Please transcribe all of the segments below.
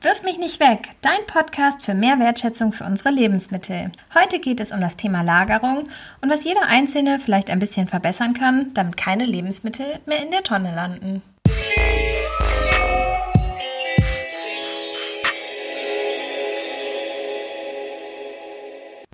Wirf mich nicht weg, dein Podcast für mehr Wertschätzung für unsere Lebensmittel. Heute geht es um das Thema Lagerung und was jeder Einzelne vielleicht ein bisschen verbessern kann, damit keine Lebensmittel mehr in der Tonne landen.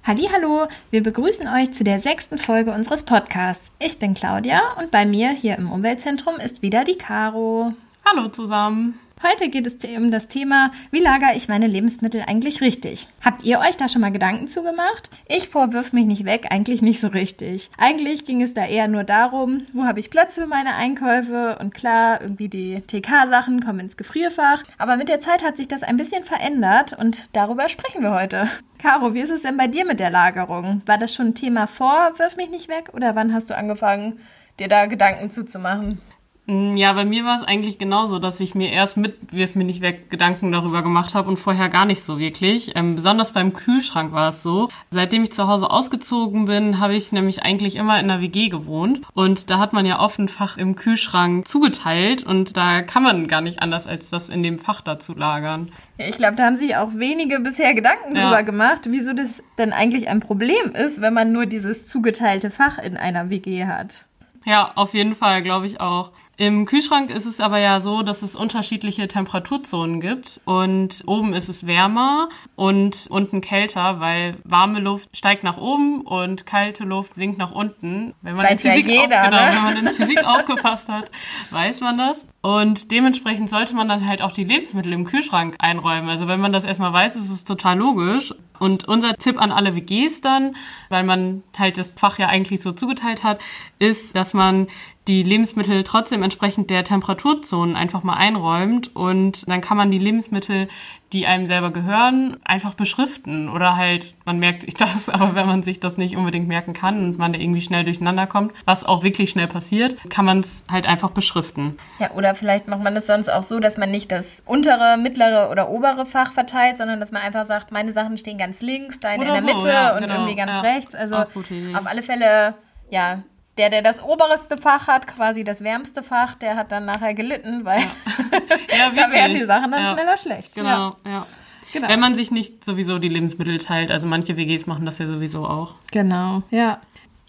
Hallo, wir begrüßen euch zu der sechsten Folge unseres Podcasts. Ich bin Claudia und bei mir hier im Umweltzentrum ist wieder die Caro. Hallo zusammen. Heute geht es um das Thema, wie lagere ich meine Lebensmittel eigentlich richtig? Habt ihr euch da schon mal Gedanken zugemacht? Ich vorwirf mich nicht weg, eigentlich nicht so richtig. Eigentlich ging es da eher nur darum, wo habe ich Platz für meine Einkäufe und klar, irgendwie die TK-Sachen kommen ins Gefrierfach. Aber mit der Zeit hat sich das ein bisschen verändert und darüber sprechen wir heute. Caro, wie ist es denn bei dir mit der Lagerung? War das schon ein Thema vor, wirf mich nicht weg oder wann hast du angefangen, dir da Gedanken zuzumachen? Mm, ja, bei mir war es eigentlich genauso, dass ich mir erst mit Wirf mir nicht weg Gedanken darüber gemacht habe und vorher gar nicht so wirklich. Ähm, besonders beim Kühlschrank war es so. Seitdem ich zu Hause ausgezogen bin, habe ich nämlich eigentlich immer in der WG gewohnt. Und da hat man ja oft ein Fach im Kühlschrank zugeteilt und da kann man gar nicht anders, als das in dem Fach dazu lagern. Ja, ich glaube, da haben sich auch wenige bisher Gedanken ja. drüber gemacht, wieso das denn eigentlich ein Problem ist, wenn man nur dieses zugeteilte Fach in einer WG hat. Ja, auf jeden Fall, glaube ich auch. Im Kühlschrank ist es aber ja so, dass es unterschiedliche Temperaturzonen gibt und oben ist es wärmer und unten kälter, weil warme Luft steigt nach oben und kalte Luft sinkt nach unten. Wenn man, weiß in Physik, ja jeder, auf, genau, ne? wenn man in Physik aufgepasst hat, weiß man das. Und dementsprechend sollte man dann halt auch die Lebensmittel im Kühlschrank einräumen. Also wenn man das erstmal weiß, ist es total logisch. Und unser Tipp an alle WGs dann, weil man halt das Fach ja eigentlich so zugeteilt hat, ist, dass man die Lebensmittel trotzdem entsprechend der Temperaturzonen einfach mal einräumt und dann kann man die Lebensmittel, die einem selber gehören, einfach beschriften oder halt, man merkt sich das, aber wenn man sich das nicht unbedingt merken kann und man da irgendwie schnell durcheinander kommt, was auch wirklich schnell passiert, kann man es halt einfach beschriften. Ja, oder vielleicht macht man es sonst auch so, dass man nicht das untere, mittlere oder obere Fach verteilt, sondern dass man einfach sagt, meine Sachen stehen ganz links, deine oder in der Mitte ja, und genau, irgendwie ganz ja. rechts. Also auf alle Fälle, ja, der, der das oberste Fach hat, quasi das wärmste Fach, der hat dann nachher gelitten, weil ja. Da werden die Sachen dann schneller schlecht. Genau, ja. Genau. Wenn man sich nicht sowieso die Lebensmittel teilt. Also manche WGs machen das ja sowieso auch. Genau, ja.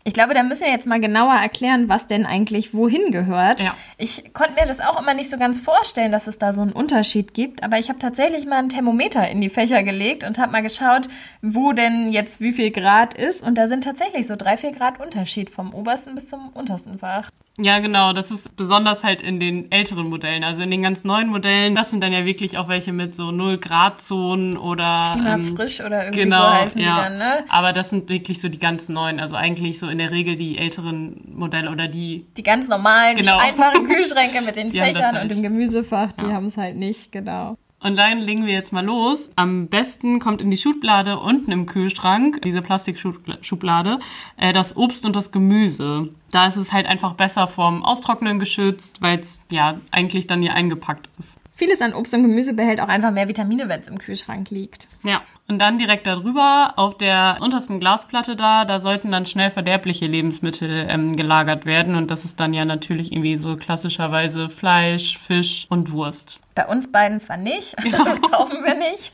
Ich glaube, da müssen wir jetzt mal genauer erklären, was denn eigentlich wohin gehört. Ja. Ich konnte mir das auch immer nicht so ganz vorstellen, dass es da so einen Unterschied gibt, aber ich habe tatsächlich mal ein Thermometer in die Fächer gelegt und habe mal geschaut, wo denn jetzt wie viel Grad ist. Und da sind tatsächlich so drei, vier Grad Unterschied vom obersten bis zum untersten Fach. Ja, genau. Das ist besonders halt in den älteren Modellen. Also in den ganz neuen Modellen, das sind dann ja wirklich auch welche mit so 0 Grad Zonen oder Klimafrisch ähm, oder irgendwie genau, so heißen ja. die dann, ne? Aber das sind wirklich so die ganz neuen. Also eigentlich so in der Regel die älteren Modelle oder die. Die ganz normalen, genau. einfachen Kühlschränke mit den Fächern halt. und dem Gemüsefach, die ja. haben es halt nicht, genau. Und dann legen wir jetzt mal los. Am besten kommt in die Schublade unten im Kühlschrank, diese Plastikschublade, äh, das Obst und das Gemüse. Da ist es halt einfach besser vom Austrocknen geschützt, weil es ja eigentlich dann hier eingepackt ist. Vieles an Obst und Gemüse behält auch einfach mehr Vitamine, wenn es im Kühlschrank liegt. Ja, und dann direkt darüber auf der untersten Glasplatte da, da sollten dann schnell verderbliche Lebensmittel ähm, gelagert werden. Und das ist dann ja natürlich irgendwie so klassischerweise Fleisch, Fisch und Wurst. Bei uns beiden zwar nicht, ja. kaufen wir nicht,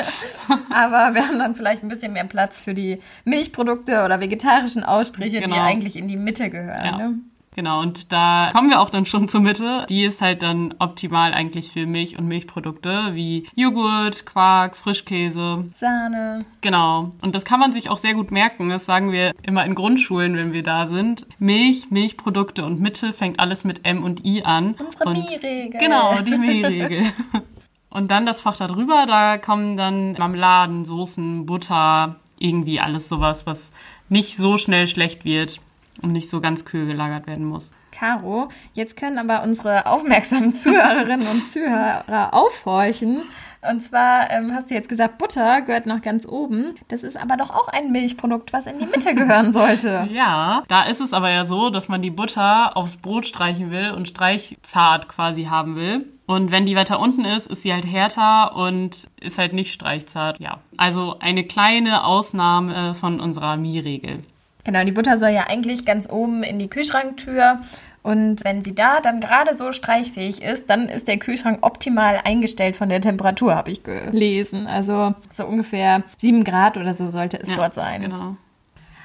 aber wir haben dann vielleicht ein bisschen mehr Platz für die Milchprodukte oder vegetarischen Ausstriche, genau. die eigentlich in die Mitte gehören. Ja. Ne? Genau, und da kommen wir auch dann schon zur Mitte. Die ist halt dann optimal eigentlich für Milch und Milchprodukte wie Joghurt, Quark, Frischkäse. Sahne. Genau. Und das kann man sich auch sehr gut merken. Das sagen wir immer in Grundschulen, wenn wir da sind. Milch, Milchprodukte und Mitte fängt alles mit M und I an. Unsere Mi-Regel. Genau, die Mi-Regel. und dann das Fach da drüber, da kommen dann Marmeladen, Soßen, Butter, irgendwie alles sowas, was nicht so schnell schlecht wird und nicht so ganz kühl gelagert werden muss. Caro, jetzt können aber unsere aufmerksamen Zuhörerinnen und Zuhörer aufhorchen. Und zwar ähm, hast du jetzt gesagt, Butter gehört noch ganz oben. Das ist aber doch auch ein Milchprodukt, was in die Mitte gehören sollte. ja, da ist es aber ja so, dass man die Butter aufs Brot streichen will und streichzart quasi haben will. Und wenn die weiter unten ist, ist sie halt härter und ist halt nicht streichzart. Ja, also eine kleine Ausnahme von unserer Mie-Regel. Genau, die Butter soll ja eigentlich ganz oben in die Kühlschranktür Und wenn sie da dann gerade so streichfähig ist, dann ist der Kühlschrank optimal eingestellt von der Temperatur, habe ich gelesen. Also so ungefähr 7 Grad oder so sollte es Ja, dort sein. Genau.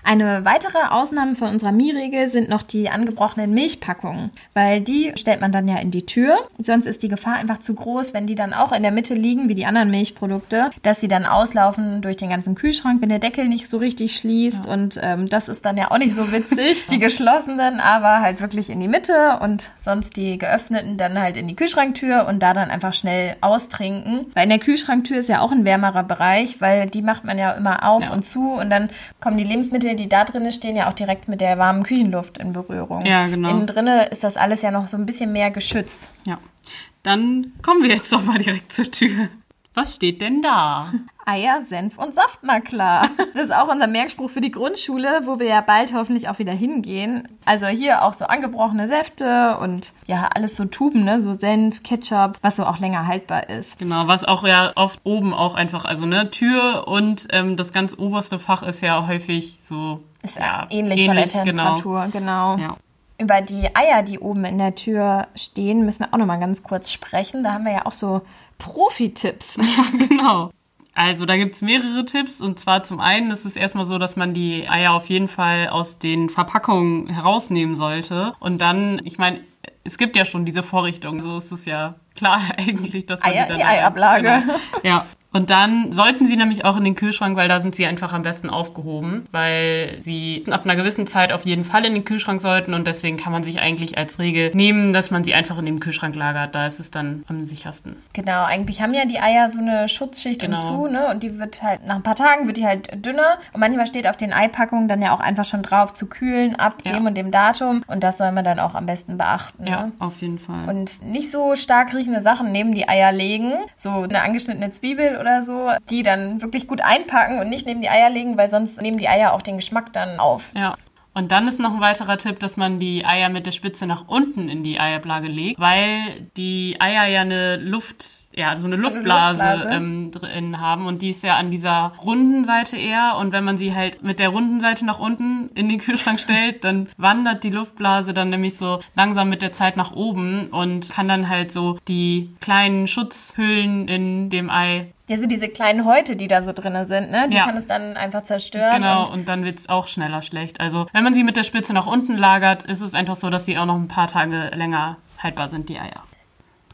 Eine weitere Ausnahme von unserer Mie-Regel sind noch die angebrochenen Milchpackungen, weil die stellt man dann ja in die Tür. Sonst ist die Gefahr einfach zu groß, wenn die dann auch in der Mitte liegen, wie die anderen Milchprodukte, dass sie dann auslaufen durch den ganzen Kühlschrank, wenn der Deckel nicht so richtig schließt. Und ähm, das ist dann ja auch nicht so witzig. die geschlossenen aber halt wirklich in die Mitte und sonst die geöffneten dann halt in die Kühlschranktür und da dann einfach schnell austrinken. Weil in der Kühlschranktür ist ja auch ein wärmerer Bereich, weil die macht man ja immer auf Ja. und zu und dann kommen die Lebensmittel, die da drinnen stehen, ja auch direkt mit der warmen Küchenluft in Berührung. Ja, genau. Innen drinne ist das alles ja noch so ein bisschen mehr geschützt. Ja. Dann kommen wir jetzt doch mal direkt zur Tür. Was steht denn da? Eier, Senf und Saft, na klar. Das ist auch unser Merkspruch für die Grundschule, wo wir ja bald hoffentlich auch wieder hingehen. Also hier auch so angebrochene Säfte und ja, alles so Tuben, ne? So Senf, Ketchup, was so auch länger haltbar ist. Genau, was auch ja oft oben auch einfach, also ne, Tür und ähm, das ganz oberste Fach ist ja häufig so. Ist ja, ähnlich, von der Temperatur, genau. Genau. Ja. Über die Eier, die oben in der Tür stehen, müssen wir auch noch mal ganz kurz sprechen. Da haben wir ja auch so Profi-Tipps. Genau. Also da gibt's mehrere Tipps und zwar zum einen ist es erstmal so, dass man die Eier auf jeden Fall aus den Verpackungen herausnehmen sollte und dann, ich meine, es gibt ja schon diese Vorrichtung, so ist es ja klar eigentlich, dass man Eier die dann die Eiablage. Genau. Ja. Und dann sollten sie nämlich auch in den Kühlschrank, weil da sind sie einfach am besten aufgehoben, weil sie ab einer gewissen Zeit auf jeden Fall in den Kühlschrank sollten und deswegen kann man sich eigentlich als Regel nehmen, dass man sie einfach in dem Kühlschrank lagert. Da ist es dann am sichersten. Genau, eigentlich haben ja die Eier so eine Schutzschicht Genau. zu, ne? Und die wird halt, nach ein paar Tagen wird die halt dünner. Und manchmal steht auf den Eipackungen dann ja auch einfach schon drauf zu kühlen ab Ja. dem und dem Datum. Und das soll man dann auch am besten beachten. Ja, Ne? auf jeden Fall. Und nicht so stark riechende Sachen neben die Eier legen, so eine angeschnittene Zwiebel oder so, die dann wirklich gut einpacken und nicht neben die Eier legen, weil sonst nehmen die Eier auch den Geschmack dann auf. Ja. Und dann ist noch ein weiterer Tipp, dass man die Eier mit der Spitze nach unten in die Eiablage legt, weil die Eier ja eine Luft, ja, so eine So eine Luftblase, Luftblase. Ähm, drin haben und die ist ja an dieser runden Seite eher und wenn man sie halt mit der runden Seite nach unten in den Kühlschrank stellt, dann wandert die Luftblase dann nämlich so langsam mit der Zeit nach oben und kann dann halt so die kleinen Schutzhüllen in dem Ei Ja, sind diese kleinen Häute, die da so drin sind, ne? Die Ja. kann es dann einfach zerstören. Genau, Und und dann wird's auch schneller schlecht. Also, wenn man sie mit der Spitze nach unten lagert, ist es einfach so, dass sie auch noch ein paar Tage länger haltbar sind, die Eier.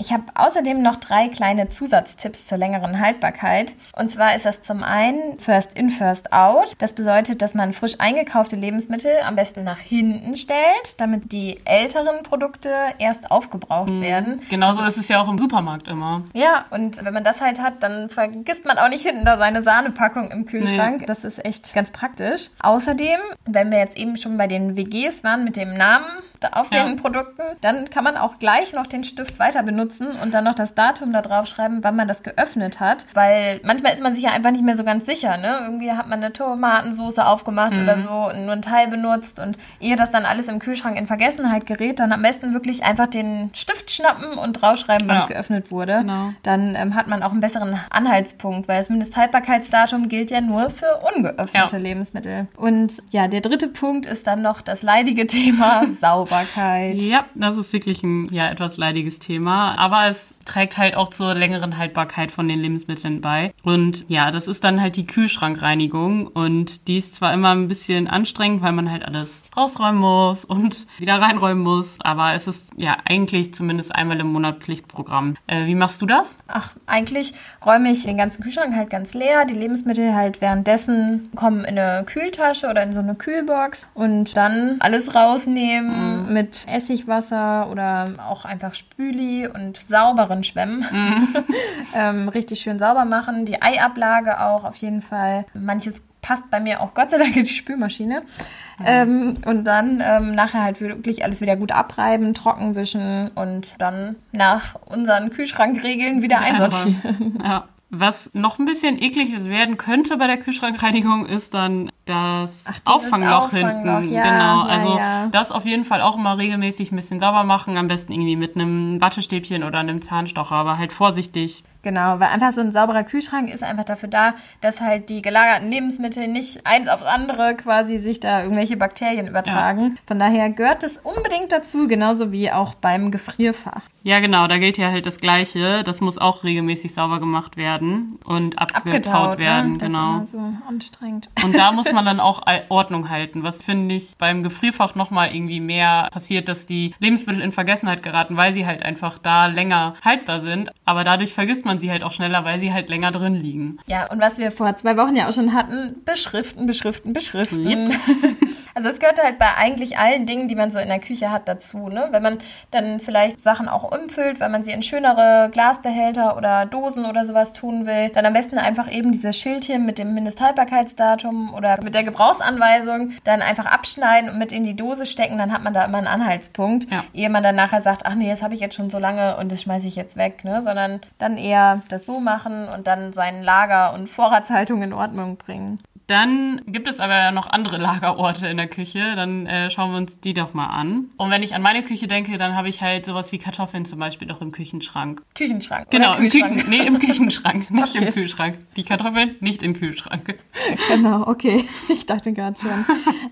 Ich habe außerdem noch drei kleine Zusatztipps zur längeren Haltbarkeit. Und zwar ist das zum einen First in, First out. Das bedeutet, dass man frisch eingekaufte Lebensmittel am besten nach hinten stellt, damit die älteren Produkte erst aufgebraucht werden. Genauso ist es ja auch im Supermarkt immer. Ja, und wenn man das halt hat, dann vergisst man auch nicht hinten da seine Sahnepackung im Kühlschrank. Das ist echt ganz praktisch. Außerdem, wenn wir jetzt eben schon bei den WGs waren mit dem Namen auf Ja. den Produkten, dann kann man auch gleich noch den Stift weiter benutzen und dann noch das Datum da drauf schreiben, wann man das geöffnet hat. Weil manchmal ist man sich ja einfach nicht mehr so ganz sicher. Ne? Irgendwie hat man eine Tomatensauce aufgemacht oder so und nur einen Teil benutzt. Und ehe das dann alles im Kühlschrank in Vergessenheit gerät, dann am besten wirklich einfach den Stift schnappen und draufschreiben, wann Ja. es geöffnet wurde. Genau. Dann ähm, hat man auch einen besseren Anhaltspunkt, weil das Mindesthaltbarkeitsdatum gilt ja nur für ungeöffnete Ja. Lebensmittel. Und ja, der dritte Punkt ist dann noch das leidige Thema Sauberkeit. Ja, das ist wirklich ein ja, etwas leidiges Thema. Aber es trägt halt auch zur längeren Haltbarkeit von den Lebensmitteln bei. Und ja, das ist dann halt die Kühlschrankreinigung. Und die ist zwar immer ein bisschen anstrengend, weil man halt alles rausräumen muss und wieder reinräumen muss. Aber es ist ja eigentlich zumindest einmal im Monat Pflichtprogramm. Äh, wie machst du das? Ach, eigentlich räume ich den ganzen Kühlschrank halt ganz leer. Die Lebensmittel halt währenddessen kommen in eine Kühltasche oder in so eine Kühlbox und dann alles rausnehmen mit Essigwasser oder auch einfach Spüli und sauberen Schwämmen. ähm, richtig schön sauber machen. Die Eiablage auch auf jeden Fall. Manches passt bei mir auch Gott sei Dank in die Spülmaschine. Ähm, und dann ähm, nachher halt wirklich alles wieder gut abreiben, trocken wischen und dann nach unseren Kühlschrankregeln wieder einsortieren. Ja. Was noch ein bisschen ekliges werden könnte bei der Kühlschrankreinigung, ist dann das Ach, Auffangloch Auffangloch, hinten. ja, genau. ja, Also ja. das auf jeden Fall auch immer regelmäßig ein bisschen sauber machen. Am besten irgendwie mit einem Wattestäbchen oder einem Zahnstocher, aber halt vorsichtig. Genau, weil einfach so ein sauberer Kühlschrank ist einfach dafür da, dass halt die gelagerten Lebensmittel nicht eins aufs andere quasi sich da irgendwelche Bakterien übertragen. Ja. Von daher gehört es unbedingt dazu, genauso wie auch beim Gefrierfach. Ja, genau, da gilt ja halt das Gleiche. Das muss auch regelmäßig sauber gemacht werden und abgetaut, abgetaut ne? werden. Ne? Das genau. ist immer so anstrengend. Und da muss man dann auch Ordnung halten. Was finde ich beim Gefrierfach nochmal irgendwie mehr passiert, dass die Lebensmittel in Vergessenheit geraten, weil sie halt einfach da länger haltbar sind. Aber dadurch vergisst man sie halt auch schneller, weil sie halt länger drin liegen. Ja, und was wir vor zwei Wochen ja auch schon hatten, beschriften, beschriften, beschriften. Yep. Also es gehört halt bei eigentlich allen Dingen, die man so in der Küche hat, dazu. Ne? Wenn man dann vielleicht Sachen auch umfüllt, wenn man sie in schönere Glasbehälter oder Dosen oder sowas tun will, dann am besten einfach eben dieses Schildchen mit dem Mindesthaltbarkeitsdatum oder mit der Gebrauchsanweisung dann einfach abschneiden und mit in die Dose stecken. Dann hat man da immer einen Anhaltspunkt, ja. ehe man dann nachher sagt, ach nee, das habe ich jetzt schon so lange und das schmeiße ich jetzt weg. Ne? Sondern dann eher das so machen und dann sein Lager und Vorratshaltung in Ordnung bringen. Dann gibt es aber noch andere Lagerorte in der Küche. Dann äh, schauen wir uns die doch mal an. Und wenn ich an meine Küche denke, dann habe ich halt sowas wie Kartoffeln zum Beispiel auch im Küchenschrank. Küchenschrank. Genau, im Küchen, nee, im Küchenschrank, nicht okay. im Kühlschrank. Die Kartoffeln nicht im Kühlschrank. Genau, okay. Ich dachte gerade schon.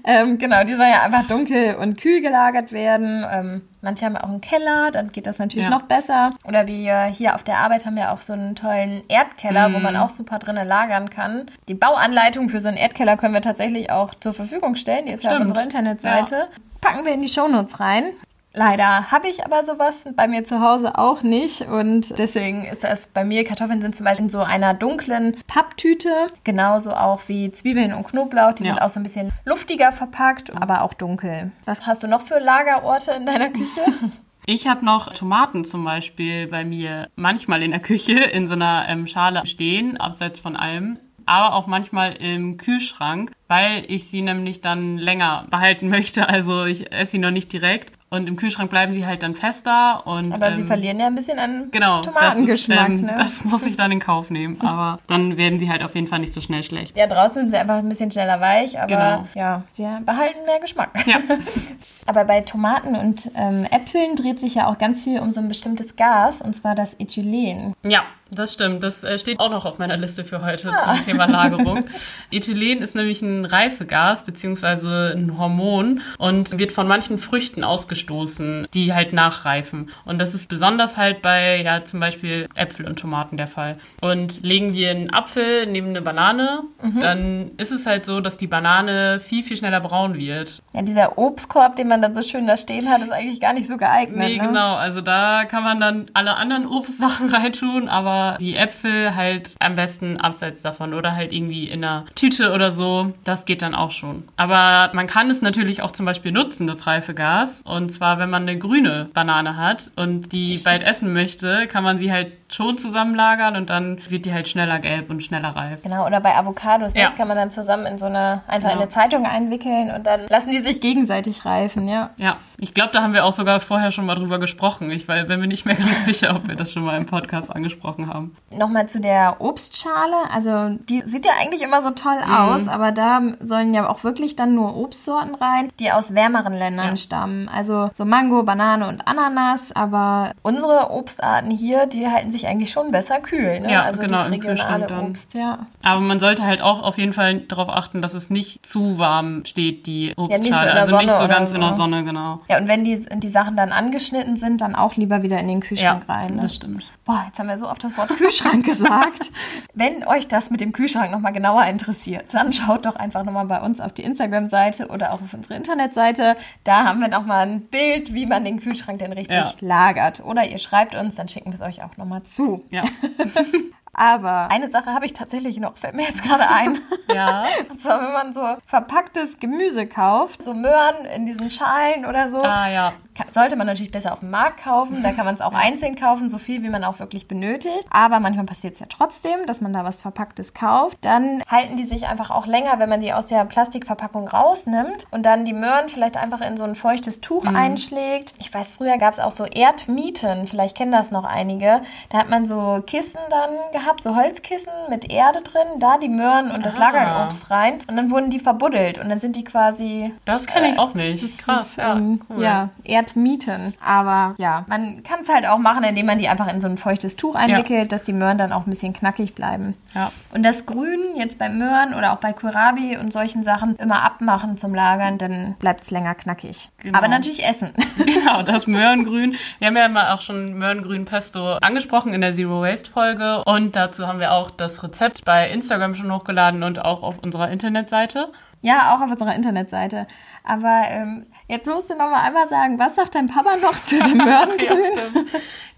ähm, genau, die sollen ja einfach dunkel und kühl gelagert werden. Ähm, Manche haben auch einen Keller, dann geht das natürlich ja. noch besser. Oder wir hier auf der Arbeit haben ja auch so einen tollen Erdkeller, mm. wo man mhm. auch super drinnen lagern kann. Die Bauanleitung für so einen Erdkeller können wir tatsächlich auch zur Verfügung stellen. Die ist Stimmt. ja auf unserer Internetseite. Ja. Packen wir in die Shownotes rein. Leider habe ich aber sowas bei mir zu Hause auch nicht und deswegen ist das bei mir, Kartoffeln sind zum Beispiel in so einer dunklen Papptüte, genauso auch wie Zwiebeln und Knoblauch, die ja. sind auch so ein bisschen luftiger verpackt, aber auch dunkel. Was hast du noch für Lagerorte in deiner Küche? Ich habe noch Tomaten zum Beispiel bei mir manchmal in der Küche in so einer ähm, Schale stehen, abseits von allem aber auch manchmal im Kühlschrank, weil ich sie nämlich dann länger behalten möchte. Also ich esse sie noch nicht direkt. Und im Kühlschrank bleiben sie halt dann fester. Und, Aber ähm, sie verlieren ja ein bisschen an genau, Tomatengeschmack. Das, ist, ähm, ne? das muss ich dann in Kauf nehmen. Aber dann werden sie halt auf jeden Fall nicht so schnell schlecht. Ja, draußen sind sie einfach ein bisschen schneller weich, aber genau. ja, sie behalten mehr Geschmack. Ja. aber bei Tomaten und ähm, Äpfeln dreht sich ja auch ganz viel um so ein bestimmtes Gas, und zwar das Ethylen. Ja, das stimmt. Das äh, steht auch noch auf meiner Liste für heute ah. zum Thema Lagerung. Ethylen ist nämlich ein Reifegas beziehungsweise ein Hormon und wird von manchen Früchten ausgestoßen, die halt nachreifen. Und das ist besonders halt bei ja zum Beispiel Äpfel und Tomaten der Fall. Und legen wir einen Apfel neben eine Banane, mhm. dann ist es halt so, dass die Banane viel, viel schneller braun wird. Ja, dieser Obstkorb, den man dann so schön da stehen hat, ist eigentlich gar nicht so geeignet. Nee, ne? genau. Also da kann man dann alle anderen Obstsachen reintun, aber die Äpfel halt am besten abseits davon oder halt irgendwie in einer Tüte oder so. Das geht dann auch schon. Aber man kann es natürlich auch zum Beispiel nutzen, das reife Gas. Und zwar, wenn man eine grüne Banane hat und die bald essen möchte, kann man sie halt schon zusammenlagern und dann wird die halt schneller gelb und schneller reif. Genau, oder bei Avocados, ja. das kann man dann zusammen in so eine, einfach genau. in eine Zeitung einwickeln und dann lassen die sich gegenseitig reifen, ja. Ja, ich glaube, da haben wir auch sogar vorher schon mal drüber gesprochen. Ich weil, bin mir nicht mehr ganz sicher, ob wir das schon mal im Podcast angesprochen haben. Nochmal zu der Obstschale, also die sieht ja eigentlich immer so toll mhm. aus, aber da sollen ja auch wirklich dann nur Obstsorten rein, die aus wärmeren Ländern ja. stammen. Also so Mango, Banane und Ananas, aber unsere Obstarten hier, die halten sich sich eigentlich schon besser kühl. Ne? Ja, also genau, das regionale Obst, ja. Aber man sollte halt auch auf jeden Fall darauf achten, dass es nicht zu warm steht, die Obstschale. Ja, nicht so also nicht so ganz so. in der Sonne, genau. Ja, und wenn die, die Sachen dann angeschnitten sind, dann auch lieber wieder in den Kühlschrank ja, rein. Ne? das stimmt. Boah, jetzt haben wir so oft das Wort Kühlschrank gesagt. Wenn euch das mit dem Kühlschrank nochmal genauer interessiert, dann schaut doch einfach nochmal bei uns auf die Instagram-Seite oder auch auf unsere Internetseite. Da haben wir nochmal ein Bild, wie man den Kühlschrank denn richtig ja. lagert. Oder ihr schreibt uns, dann schicken wir es euch auch nochmal zu. Ja. Aber eine Sache habe ich tatsächlich noch, fällt mir jetzt gerade ein. Ja. Und zwar, wenn man so verpacktes Gemüse kauft, so Möhren in diesen Schalen oder so, ah, ja. sollte man natürlich besser auf dem Markt kaufen. Da kann man es auch einzeln kaufen, so viel wie man auch wirklich benötigt. Aber manchmal passiert es ja trotzdem, dass man da was Verpacktes kauft. Dann halten die sich einfach auch länger, wenn man die aus der Plastikverpackung rausnimmt und dann die Möhren vielleicht einfach in so ein feuchtes Tuch mhm. einschlägt. Ich weiß, früher gab es auch so Erdmieten, vielleicht kennen das noch einige. Da hat man so Kisten dann gehabt gehabt, so Holzkissen mit Erde drin, da die Möhren und das Ah. Lagerobst rein und dann wurden die verbuddelt und dann sind die quasi Das kenne ich auch nicht. das Krass, ist, ja. ähm, cool. ja, Erdmieten. Aber ja, man kann es halt auch machen, indem man die einfach in so ein feuchtes Tuch einwickelt, dass die Möhren dann auch ein bisschen knackig bleiben. Ja. Und das Grün jetzt bei Möhren oder auch bei Kohlrabi und solchen Sachen immer abmachen zum Lagern, dann bleibt es länger knackig. Genau. Aber natürlich essen. Genau, das Möhrengrün. Wir haben ja mal auch schon Möhrengrün Pesto angesprochen in der Zero Waste Folge und dazu haben wir auch das Rezept bei Instagram schon hochgeladen und auch auf unserer Internetseite. Ja, auch auf unserer Internetseite. Aber ähm, jetzt musst du noch mal einmal sagen, was sagt dein Papa noch zu dem Ja, Möhrengrün? stimmt.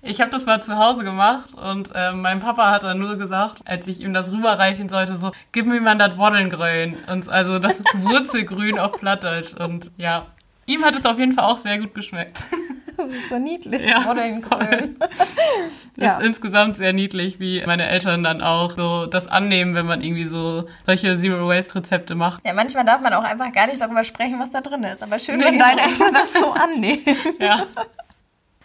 Ich habe das mal zu Hause gemacht und ähm, mein Papa hat dann nur gesagt, als ich ihm das rüberreichen sollte, so, gib mir mal das Woddelngrün. Und also das Wurzelgrün auf Plattdeutsch. Und ja, ihm hat es auf jeden Fall auch sehr gut geschmeckt. Das ist so niedlich. Ja, Woddelngrün. Das Ja. ist insgesamt sehr niedlich, wie meine Eltern dann auch so das annehmen, wenn man irgendwie so solche Zero-Waste-Rezepte macht. Ja, manchmal darf man auch einfach gar nicht darüber sprechen, was da drin ist. Aber schön, Nee, wenn deine. Eltern das so annehmen. Ja.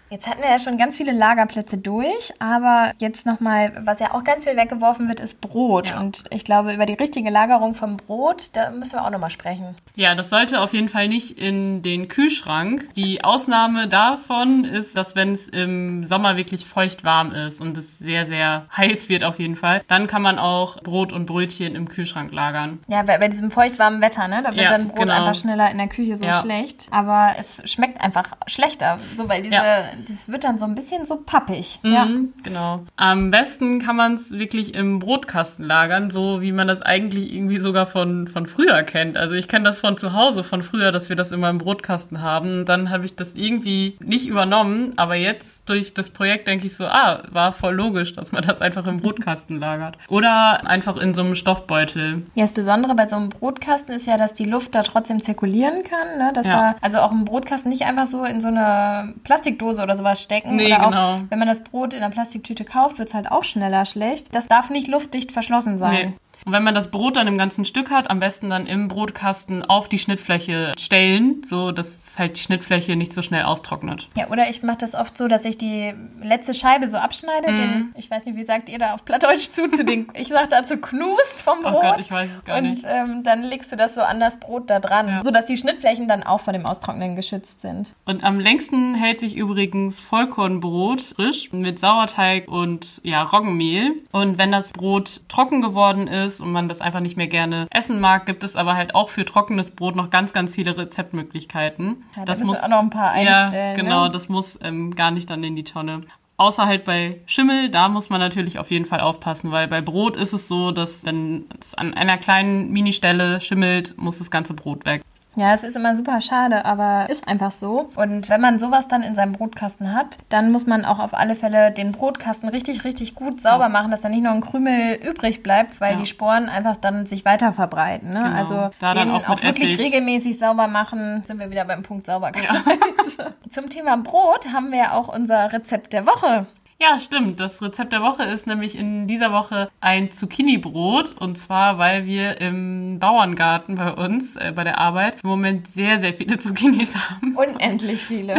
Jetzt hatten wir ja schon ganz viele Lagerplätze durch, aber jetzt nochmal, was ja auch ganz viel weggeworfen wird, ist Brot. Ja. Und ich glaube, über die richtige Lagerung vom Brot, da müssen wir auch nochmal sprechen. Ja, das sollte auf jeden Fall nicht in den Kühlschrank. Die Ausnahme davon ist, dass wenn es im Sommer wirklich feucht warm ist und es sehr, sehr heiß wird auf jeden Fall, dann kann man auch Brot und Brötchen im Kühlschrank lagern. Ja, bei, bei diesem feuchtwarmen Wetter, ne? Da wird Ja, dann Brot genau. einfach schneller in der Küche so Ja. schlecht. Aber es schmeckt einfach schlechter. So, weil diese. Das wird dann so ein bisschen so pappig. Ja. Mhm, genau. Am besten kann man es wirklich im Brotkasten lagern, so wie man das eigentlich irgendwie sogar von, von früher kennt. Also ich kenne das von zu Hause von früher, dass wir das immer im Brotkasten haben. Dann habe ich das irgendwie nicht übernommen, aber jetzt durch das Projekt denke ich so, ah, war voll logisch, dass man das einfach im Brotkasten lagert. Oder einfach in so einem Stoffbeutel. Ja, das Besondere bei so einem Brotkasten ist ja, dass die Luft da trotzdem zirkulieren kann. Ne? Dass Ja. da, also auch ein Brotkasten nicht einfach so in so eine Plastikdose oder sowas stecken. Nee, oder auch, genau. wenn man das Brot in einer Plastiktüte kauft, wird es halt auch schneller schlecht. Das darf nicht luftdicht verschlossen sein. Nee. Und wenn man das Brot dann im ganzen Stück hat, am besten dann im Brotkasten auf die Schnittfläche stellen, so dass halt die Schnittfläche nicht so schnell austrocknet. Ja, oder ich mache das oft so, dass ich die letzte Scheibe so abschneide. Mhm. Den, ich weiß nicht, wie sagt ihr da auf Plattdeutsch zu, zu den, ich sag dazu Knust vom Oh Brot. Gott, ich weiß es gar und nicht. ähm, dann legst du das so an das Brot da dran, Ja. sodass die Schnittflächen dann auch vor dem Austrocknen geschützt sind. Und am längsten hält sich übrigens Vollkornbrot frisch mit Sauerteig und ja, Roggenmehl. Und wenn das Brot trocken geworden ist und man das einfach nicht mehr gerne essen mag, gibt es aber halt auch für trockenes Brot noch ganz, ganz viele Rezeptmöglichkeiten. Ja, da müssen wir auch noch ein paar einstellen, Ja, ne? genau, das muss ähm, gar nicht dann in die Tonne. Außer halt bei Schimmel, da muss man natürlich auf jeden Fall aufpassen, weil bei Brot ist es so, dass wenn es an einer kleinen Ministelle schimmelt, muss das ganze Brot weg. Ja, es ist immer super schade, aber ist einfach so. Und wenn man sowas dann in seinem Brotkasten hat, dann muss man auch auf alle Fälle den Brotkasten richtig, richtig gut sauber machen, dass da nicht noch ein Krümel übrig bleibt, weil Ja. die Sporen einfach dann sich weiter verbreiten. Ne? Genau. Also Da dann den auch mit wirklich Essig. regelmäßig sauber machen, sind wir wieder beim Punkt Sauberkeit. Zum Thema Brot haben wir auch unser Rezept der Woche. Ja, stimmt. Das Rezept der Woche ist nämlich in dieser Woche ein Zucchini-Brot. Und zwar, weil wir im Bauerngarten bei uns, äh, bei der Arbeit, im Moment sehr, sehr viele Zucchinis haben. Unendlich viele.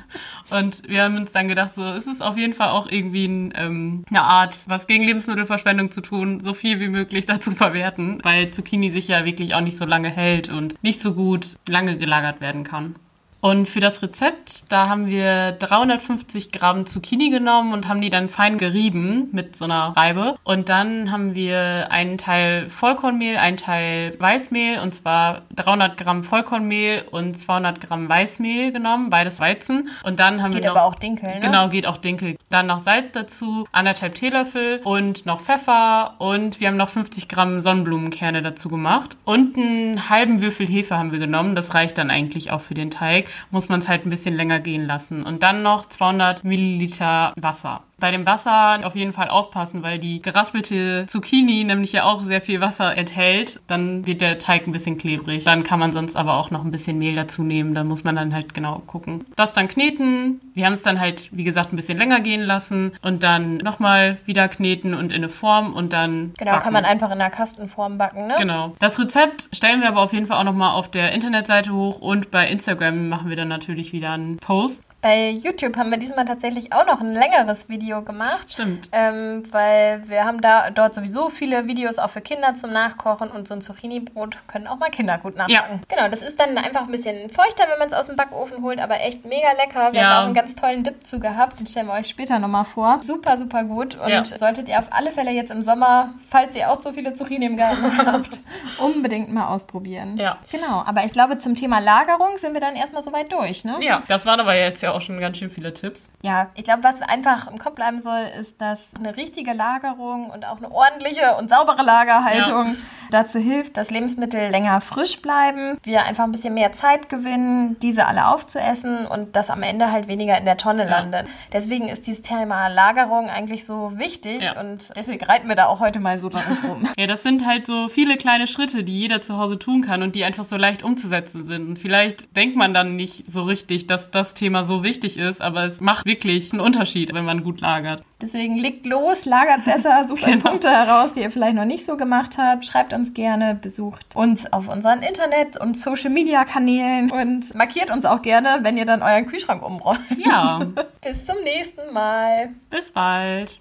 Und wir haben uns dann gedacht, so, es ist auf jeden Fall auch irgendwie ein, ähm, eine Art, was gegen Lebensmittelverschwendung zu tun, so viel wie möglich dazu verwerten, weil Zucchini sich ja wirklich auch nicht so lange hält und nicht so gut lange gelagert werden kann. Und für das Rezept, da haben wir 350 Gramm Zucchini genommen und haben die dann fein gerieben mit so einer Reibe. Und dann haben wir einen Teil Vollkornmehl, einen Teil Weißmehl und zwar 300 Gramm Vollkornmehl und 200 Gramm Weißmehl genommen, beides Weizen. Und dann haben Geht wir noch, aber auch Dinkel, ne? Genau, geht auch Dinkel. Dann noch Salz dazu, anderthalb Teelöffel und noch Pfeffer und wir haben noch 50 Gramm Sonnenblumenkerne dazu gemacht. Und einen halben Würfel Hefe haben wir genommen. Das reicht dann eigentlich auch für den Teig. Muss man es halt ein bisschen länger gehen lassen. Und dann noch 200 Milliliter Wasser. Bei dem Wasser auf jeden Fall aufpassen, weil die geraspelte Zucchini nämlich ja auch sehr viel Wasser enthält. Dann wird der Teig ein bisschen klebrig. Dann kann man sonst aber auch noch ein bisschen Mehl dazu nehmen. Da muss man dann halt genau gucken. Das dann kneten. Wir haben es dann halt, wie gesagt, ein bisschen länger gehen lassen. Und dann nochmal wieder kneten und in eine Form und dann. Genau, backen. kann man einfach in einer Kastenform backen, ne? Genau. Das Rezept stellen wir aber auf jeden Fall auch nochmal auf der Internetseite hoch und bei Instagram machen wir dann natürlich wieder einen Post. Bei YouTube haben wir diesmal tatsächlich auch noch ein längeres Video gemacht. Stimmt. Ähm, weil wir haben da dort sowieso viele Videos auch für Kinder zum Nachkochen und so ein Zucchini-Brot können auch mal Kinder gut nachmachen. Ja. Genau, das ist dann einfach ein bisschen feuchter, wenn man es aus dem Backofen holt, aber echt mega lecker. Wir ja. haben auch einen ganz tollen Dip zu gehabt, den stellen wir euch später nochmal vor. Super, super gut und ja. solltet ihr auf alle Fälle jetzt im Sommer, falls ihr auch so viele Zucchini im Garten habt, unbedingt mal ausprobieren. Ja. Genau, aber ich glaube, zum Thema Lagerung sind wir dann erstmal soweit durch, ne? Ja, das waren aber jetzt ja auch schon ganz schön viele Tipps. Ja, ich glaube, was einfach im Kopf bleiben soll, ist, dass eine richtige Lagerung und auch eine ordentliche und saubere Lagerhaltung ja. dazu hilft, dass Lebensmittel länger frisch bleiben, wir einfach ein bisschen mehr Zeit gewinnen, diese alle aufzuessen und das am Ende halt weniger in der Tonne ja. landet. Deswegen ist dieses Thema Lagerung eigentlich so wichtig ja. und deswegen reiten wir da auch heute mal so drauf rum. Ja, das sind halt so viele kleine Schritte, die jeder zu Hause tun kann und die einfach so leicht umzusetzen sind. Und vielleicht denkt man dann nicht so richtig, dass das Thema so wichtig ist, aber es macht wirklich einen Unterschied, wenn man gut lagert. Deswegen legt los, lagert besser, sucht genau. Punkte heraus, die ihr vielleicht noch nicht so gemacht habt. Schreibt uns gerne, besucht uns auf unseren Internet- und Social-Media-Kanälen und markiert uns auch gerne, wenn ihr dann euren Kühlschrank umräumt. Ja. Bis zum nächsten Mal. Bis bald.